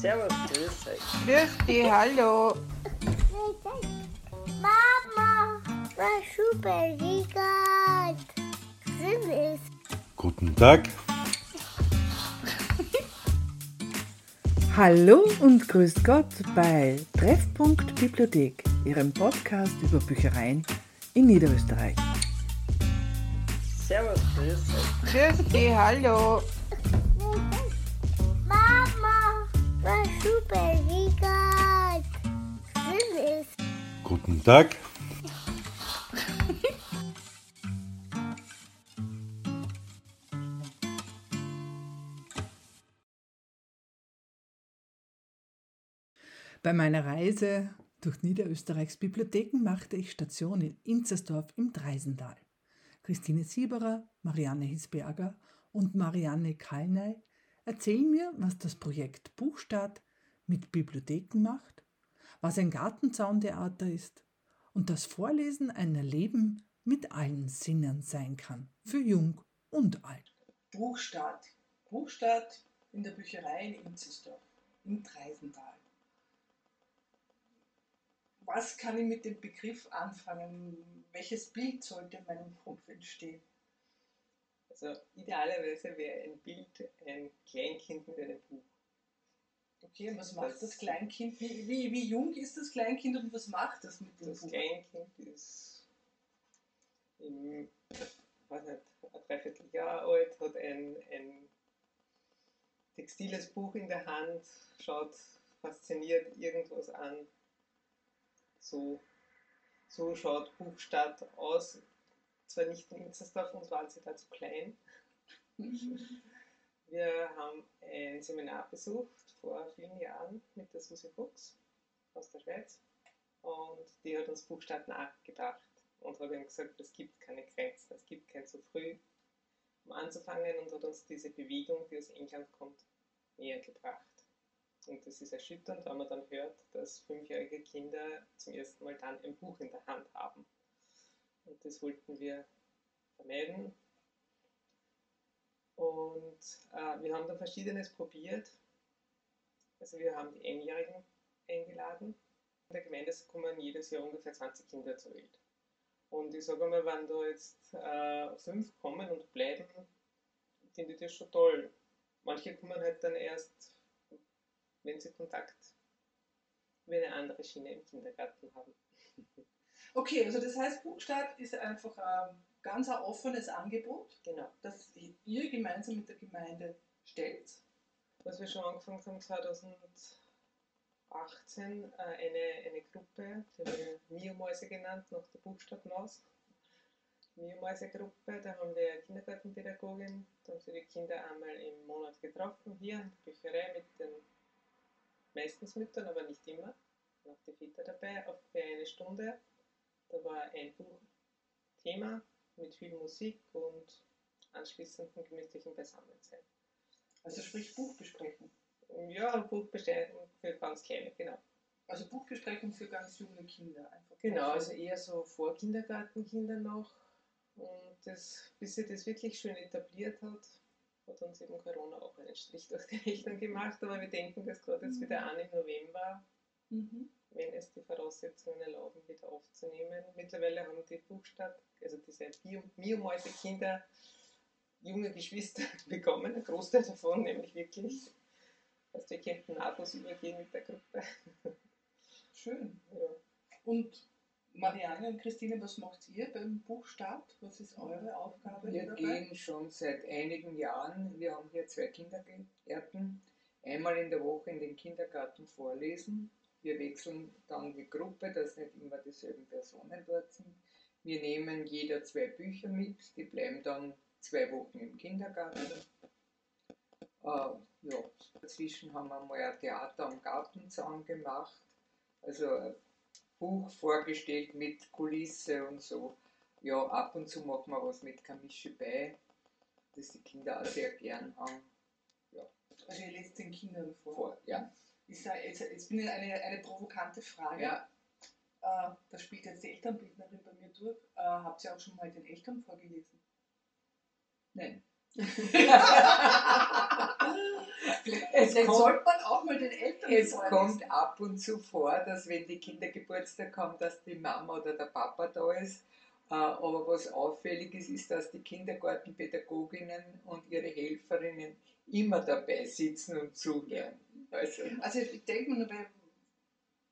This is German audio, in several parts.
Servus, grüß euch. Grüß dich, hallo. Mama, was super liegt. Süß. Guten Tag. Hallo und grüß Gott bei Treffpunkt Bibliothek, Ihrem Podcast über Büchereien in Niederösterreich. Servus, grüß euch. Grüß dich, hallo. Was super liegt. Süß. Guten Tag. Bei meiner Reise durch Niederösterreichs Bibliotheken machte ich Station in Inzersdorf im Dreisental. Christine Sieberer, Marianne Hisberger und Marianne Kalnay erzählen mir, was das Projekt Buchstadt mit Bibliotheken macht, was ein Gartenzauntheater ist und das Vorlesen ein Erleben mit allen Sinnen sein kann, für jung und alt. Buchstadt. Buchstadt in der Bücherei in Inzesdorf, im Treisental. Was kann ich mit dem Begriff anfangen? Welches Bild sollte in meinem Kopf entstehen? Also idealerweise wäre ein Bild ein Kleinkind mit einem Buch. Okay, und was macht das, Das- Kleinkind? Wie, wie, wie jung ist das Kleinkind und was macht das mit dem Das Buch? Kleinkind ist im, weiß nicht, ein Dreivierteljahr alt, hat ein, ein textiles Buch in der Hand, schaut fasziniert irgendwas an. So, so schaut Buchstadt aus. Zwar nicht in Inzersdorf, uns waren sie da zu klein. Wir haben ein Seminar besucht vor vielen Jahren mit der Susi Fuchs aus der Schweiz und die hat uns Buchstaben nachgedacht und hat ihm gesagt, es gibt keine Grenzen, es gibt kein zu früh, um anzufangen und hat uns diese Bewegung, die aus England kommt, näher gebracht. Und das ist erschütternd, wenn man dann hört, dass fünfjährige Kinder zum ersten Mal dann ein Buch in der Hand haben. Und das wollten wir vermeiden. Und äh, wir haben dann Verschiedenes probiert. Also wir haben die Einjährigen eingeladen. In der Gemeinde kommen jedes Jahr ungefähr 20 Kinder zur Welt. Und ich sage mal, wenn da jetzt äh, fünf kommen und bleiben, finde ich das schon toll. Manche kommen halt dann erst, wenn sie Kontakt über eine andere Schiene im Kindergarten haben. Okay, also das heißt, Buchstadt ist einfach ein ganz ein offenes Angebot, Genau. das ihr gemeinsam mit der Gemeinde stellt. Was wir schon angefangen haben 2018, äh, eine, eine Gruppe, die haben wir Mio-Mäuse genannt, nach der Buchstadtmaus. Mio-Mäuse-Gruppe, da haben wir eine Kindergartenpädagogin, da haben sie die Kinder einmal im Monat getroffen, hier in der Bücherei mit den meistens Müttern, aber nicht immer. Noch die Väter dabei, auch für eine Stunde. Da war ein Buch Thema mit viel Musik und anschließendem gemütlichen Beisammensein. Also sprich Buchbesprechung. Ja, Buchbesprechung für ganz kleine, genau. Also Buchbesprechung für ganz junge Kinder. Einfach Genau, also eher so vor Kindergartenkinder noch. Und das, bis sie das wirklich schön etabliert hat, hat uns eben Corona auch einen Strich durch die Rechnung gemacht. Aber wir denken das gerade jetzt wieder an im November, Mhm. Wenn es die Voraussetzungen erlauben, wieder aufzunehmen. Mittlerweile haben die Buchstadt, also diese Bio- Mio-Mäuse-Kinder, junge Geschwister bekommen, ein Großteil davon nämlich wirklich. Also wir könnten nahtlos übergehen mit der Gruppe. Schön. Ja. Und Marianne und Christine, was macht ihr beim Buchstart? Was ist eure Aufgabe Wir dabei? gehen schon seit einigen Jahren, wir haben hier zwei Kindergärten, einmal in der Woche in den Kindergarten vorlesen. Wir wechseln dann die Gruppe, dass nicht immer dieselben Personen dort sind. Wir nehmen jeder zwei Bücher mit, die bleiben dann zwei Wochen im Kindergarten. Äh, ja, dazwischen haben wir mal ein Theater am Gartenzaun gemacht, also ein Buch vorgestellt mit Kulisse und so. Ja, ab und zu machen wir was mit Kamische bei, das die Kinder auch sehr gern haben. Also ihr lest den Kindern vor. Vor, ja. Ich sag, jetzt, jetzt bin ich eine, eine provokante Frage. ja. Äh, da spielt jetzt die Elternbildnerin bei mir durch. Äh, habt ihr auch schon mal den Eltern vorgelesen? Nein. Es kommt, sollte man auch mal den Eltern es vorlesen. kommt ab und zu vor, dass wenn die Kinder Geburtstag haben, dass die Mama oder der Papa da ist. Äh, Aber was auffällig ist, ist, dass die Kindergartenpädagoginnen und ihre Helferinnen immer dabei sitzen und zuhören. Also, Also ich denke mir, weil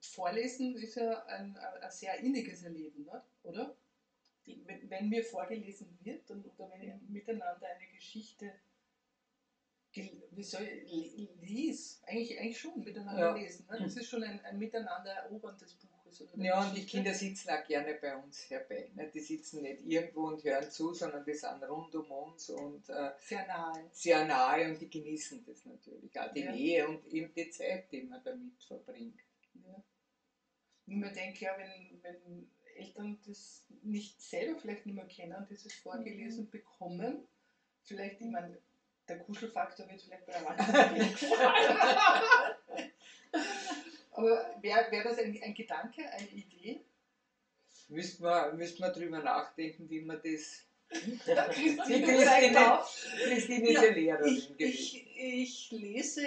Vorlesen ist ja ein, ein, sehr inniges Erleben, ne? oder? Wenn, wenn mir vorgelesen wird und, oder wenn ich miteinander eine Geschichte wie soll ich, li- lies, eigentlich, eigentlich schon miteinander Ja. lesen. Ne? Das ist schon ein, ein Miteinander erobern des Der ja, und die. Kinder sitzen auch gerne bei uns herbei. Ne? Die sitzen nicht irgendwo und hören zu, sondern die sind rund um uns und äh, Sehr nahe. sehr nahe und die genießen das natürlich. Auch die Ja. Nähe und eben die Zeit, die man damit verbringt. Ja. Und man denkt ja, wenn, wenn Eltern das nicht selber vielleicht nicht mehr kennen, dieses vorgelesen bekommen, vielleicht, ich meine, der Kuschelfaktor wird vielleicht bei Erwachsenen wegfallen. Aber wäre wär das ein, ein Gedanke, eine Idee? Müsste man, müsste man drüber nachdenken, wie man das. Christine Christine- zeigt auf. Christine ist Ja, Lehrerin Ich, gewesen. ich, ich, lese,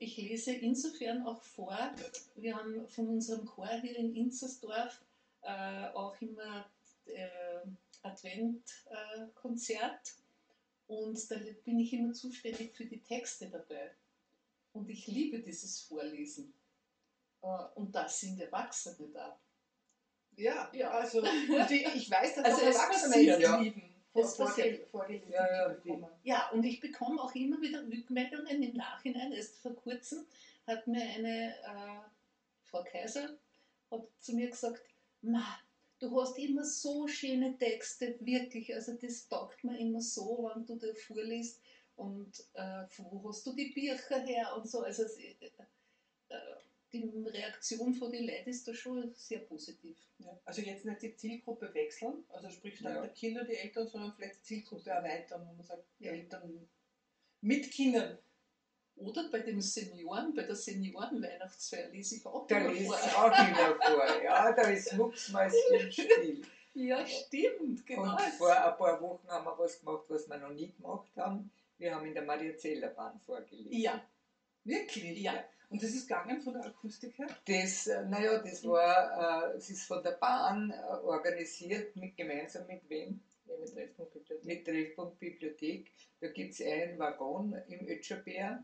ich lese insofern auch vor. Wir haben von unserem Chor hier in Inzersdorf äh, auch immer äh, Adventkonzert und da bin ich immer zuständig für die Texte dabei. Und ich liebe dieses Vorlesen. Äh, und da sind Erwachsene da. Ja, Ja. also die, ich weiß, dass Also auch es Erwachsene passiert, das ja. lieben, Es vor- passiert. vorgelesen Ja, ja. Ja, und ich bekomme auch immer wieder Rückmeldungen im Nachhinein. Erst vor kurzem hat mir eine äh, Frau Kaiser hat zu mir gesagt, Ma, du hast immer so schöne Texte, wirklich. Also das taugt mir immer so, wenn du da vorliest. Und äh, wo hast du die Bücher her und so. Also äh, äh, die Reaktion von den Leuten ist da schon sehr positiv. Ja, also jetzt nicht die Zielgruppe wechseln, also sprich statt Ja. der Kinder die Eltern, sondern vielleicht die Zielgruppe erweitern, wo man sagt, die Ja. Eltern mit Kindern. Oder bei den Senioren, bei der Senioren-Weihnachtsfeier lese ich auch Da immer lese vor. ich auch wieder vor. Ja, da ist Mucksmäuschen-Spiel. Ja, stimmt, genau. Und vor ein paar Wochen haben wir was gemacht, was wir noch nie gemacht haben. Wir haben in der Maria-Zeller-Bahn vorgelesen. Ja, Wirklich? Ja. Und das ist gegangen von der Akustik her? Das, äh, naja, das war, äh, es ist von der Bahn äh, organisiert, mit, gemeinsam mit wem? Ja, mit Treffpunkt Bibliothek. Mit Treffpunkt Bibliothek. Da gibt es einen Waggon im Ötscherberg,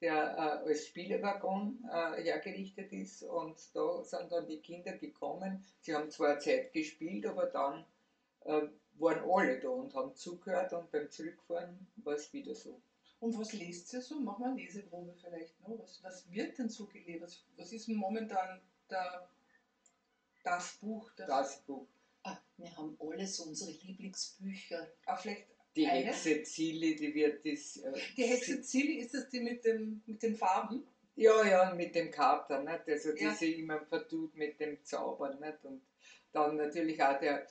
der äh, als Spielewaggon äh, hergerichtet ist. Und da sind dann die Kinder gekommen. Sie haben zwar eine Zeit gespielt, aber dann äh, waren alle da und haben zugehört. Und beim Zurückfahren war es wieder so. Und was lest ihr so? Mach mal eine Leseprobe vielleicht. Ne? Was, was wird denn so gelesen? Was, was ist momentan der, das Buch? Das, Das Buch. ah, wir haben alles unsere Lieblingsbücher. Ah, vielleicht Die Eine? Hexe Zilli, die wird das. Äh, die Hexe Zilli, ist das die mit, dem, mit den Farben? Ja, ja, mit dem Kater, nicht? Also die Ja. sich immer vertut mit dem Zaubern, nicht? Und dann natürlich auch der,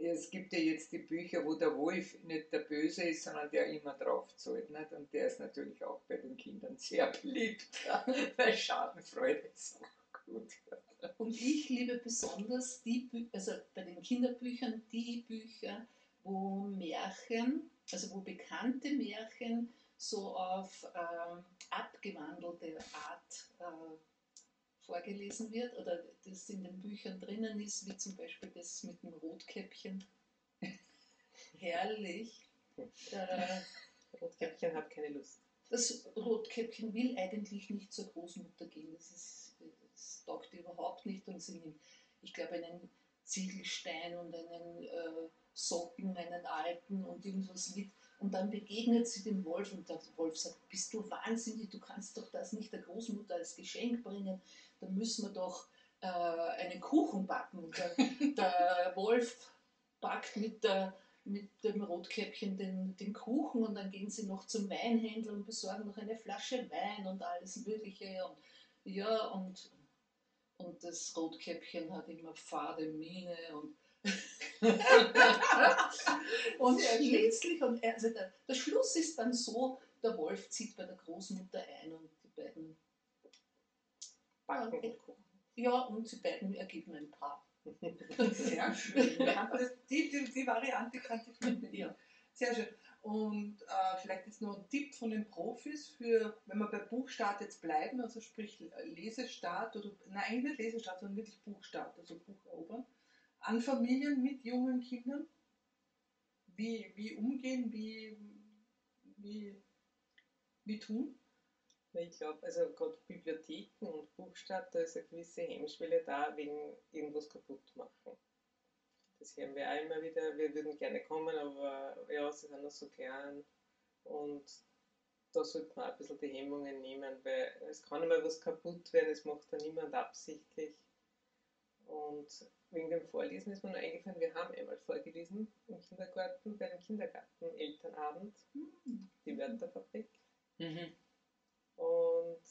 es gibt ja jetzt die Bücher, wo der Wolf nicht der Böse ist, sondern der immer drauf zahlt, nicht? Und der ist natürlich auch bei den Kindern sehr beliebt, weil Schadenfreude ist auch gut. Und ich liebe besonders die Bü also bei den Kinderbüchern die Bücher, wo Märchen, also wo bekannte Märchen so auf ähm, abgewandelte Art äh, vorgelesen wird oder das in den Büchern drinnen ist, wie zum Beispiel das mit dem Rotkäppchen. Herrlich. Äh, Rotkäppchen hat keine Lust. das Rotkäppchen will eigentlich nicht zur Großmutter gehen. Das, ist, das taugt überhaupt nicht und sie nimmt, ich glaube, einen Ziegelstein und einen äh, Socken, einen alten und irgendwas mit. Und dann begegnet sie dem Wolf und der Wolf sagt, bist du wahnsinnig, du kannst doch das nicht der Großmutter als Geschenk bringen. Dann müssen wir doch äh, einen Kuchen backen. Und der, der Wolf backt mit der mit dem Rotkäppchen den, den Kuchen und dann gehen sie noch zum Weinhändler und besorgen noch eine Flasche Wein und alles Mögliche. Und, ja, und, und das Rotkäppchen hat immer fade Miene und, und schließlich, und er- also der, der Schluss ist dann so, der Wolf zieht bei der Großmutter ein und die beiden, Backen ja, und die beiden ergeben ein Paar. Sehr schön. Ja, die, die, die Variante kannte ich nicht. Ja. Sehr schön. Und äh, vielleicht jetzt noch ein Tipp von den Profis für, wenn wir bei Buchstart jetzt bleiben, also sprich Lesestart oder, nein, eigentlich nicht Lesestart, sondern wirklich Buchstart, also Buch erobern, an Familien mit jungen Kindern, wie, wie umgehen, wie, wie, wie tun? Ich glaube, also gerade Bibliotheken und Buchstadt, da ist eine gewisse Hemmschwelle da, wegen irgendwas kaputt machen. Das hören wir auch immer wieder, wir würden gerne kommen, aber ja, sie sind noch so klein. Und da sollte man auch ein bisschen die Hemmungen nehmen, weil es kann immer was kaputt werden, es macht da niemand absichtlich. Und wegen dem Vorlesen ist mir nur eingefallen, wir haben einmal vorgelesen im Kindergarten, bei dem Kindergarten-Elternabend, mhm. die Wörterfabrik. Mhm. Und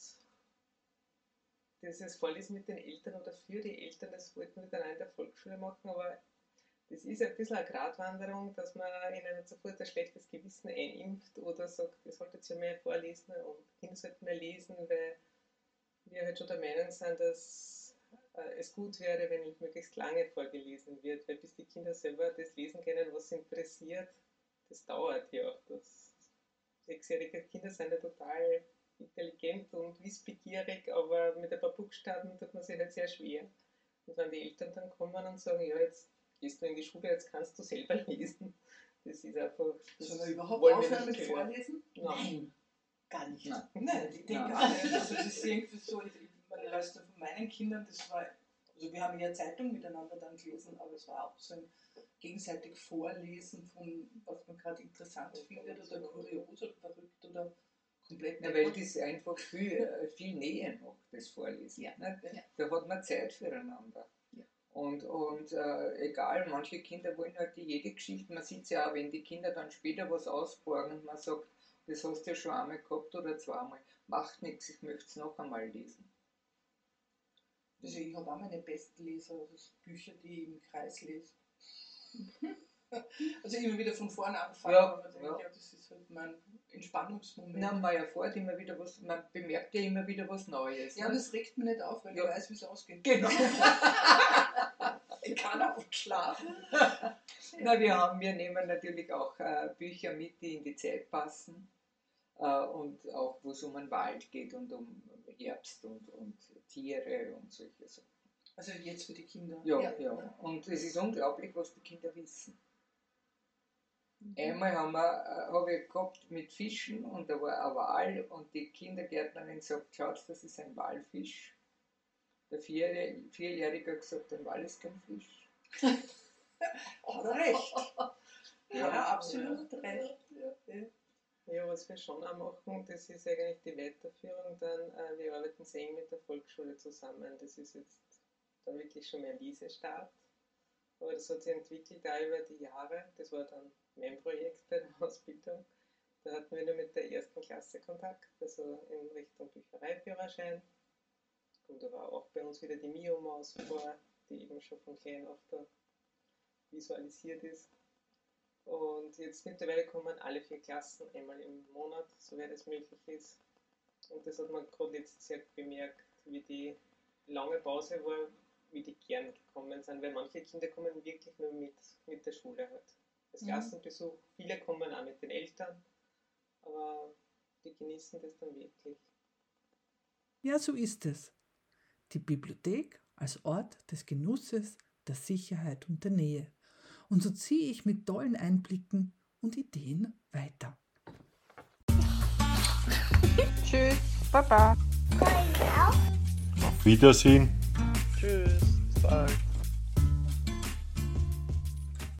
dieses Vorlesen mit den Eltern oder für die Eltern, das wollten wir dann in der Volksschule machen, aber das ist ein bisschen eine Gratwanderung, dass man ihnen sofort ein schlechtes Gewissen einimpft oder sagt, ihr solltet ja mehr vorlesen und Kinder sollten mehr lesen, weil wir halt schon der Meinung sind, dass es gut wäre, wenn möglichst lange vorgelesen wird, weil bis die Kinder selber das lesen können, was sie interessiert, das dauert ja. Das sechsjährige Kinder sind ja total intelligent und wissbegierig, aber mit ein paar Buchstaben tut man sich halt sehr schwer. Und wenn die Eltern dann kommen und sagen, ja, jetzt gehst du in die Schule, jetzt kannst du selber lesen. Das ist einfach. Das Sollen wir überhaupt aufhören mit Vorlesen? Nein. Nein. Gar nicht. Nein, Nein ich denke auch nicht. Also das ist irgendwie so, ich, ich meinen Kindern, das war, also wir haben ja Zeitung miteinander dann gelesen, aber es war auch so ein gegenseitig Vorlesen von, was man gerade interessant findet oder kurios oder verrückt oder komplett. Ja, weil das einfach viel, äh, viel Nähe macht, das Vorlesen. Ja. Ja. Da hat man Zeit füreinander. Und, und äh, egal, manche Kinder wollen halt jede Geschichte, man sieht es ja auch, wenn die Kinder dann später was ausborgen und man sagt, das hast du ja schon einmal gehabt oder zweimal, macht nichts, ich möchte es noch einmal lesen. Also ich habe auch meine besten Leser, also Bücher, die ich im Kreis lese. also immer wieder von vorne anfangen, ja, aber denkt, ja. ja. das ist halt mein Entspannungsmoment. Na, man erfährt immer wieder was, man bemerkt ja immer wieder was Neues. Ja, ne? das regt mich nicht auf, weil ja. ich weiß, wie es ausgeht. Genau. ich kann auch schlafen. Na, wir, haben, wir nehmen natürlich auch äh, Bücher mit, die in die Zeit passen. Äh, und auch, wo es um den Wald geht und um Herbst und, und Tiere und solche Sachen. Also jetzt für die Kinder. Ja, ja, ja. Und es ist unglaublich, was die Kinder wissen. Mhm. Einmal haben wir, äh, habe ich gehabt mit Fischen und da war ein Wal und die Kindergärtnerin sagt, schaut, das ist ein Walfisch. Der Vierjährige, Vierjährige hat gesagt, ein Wal ist kein Fisch. Hat er recht. Ja, ja absolut ja. recht. Ja. Ja, was wir schon auch machen, das ist eigentlich die Weiterführung dann. Äh, wir arbeiten sehr eng mit der Volksschule zusammen. Das ist jetzt dann wirklich schon mehr Lesestart. Aber das hat sich entwickelt auch über die Jahre. Das war dann mein Projekt bei der Ausbildung. Da hatten wir nur mit der ersten Klasse Kontakt, also in Richtung Büchereiführerschein. Und da war auch bei uns wieder die Mio-Maus vor, die eben schon von klein auf da visualisiert ist. Und jetzt mittlerweile kommen alle vier Klassen einmal im Monat, soweit es möglich ist. Und das hat man gerade jetzt sehr bemerkt, wie die lange Pause war, wie die gern gekommen sind, weil manche Kinder kommen wirklich nur mit, mit der Schule halt. Als mhm. Klassenbesuch, viele kommen auch mit den Eltern, aber die genießen das dann wirklich. Ja, so ist es. Die Bibliothek als Ort des Genusses, der Sicherheit und der Nähe. Und so ziehe ich mit tollen Einblicken und Ideen weiter. Tschüss, Baba. Auf Wiedersehen. Tschüss. Bye.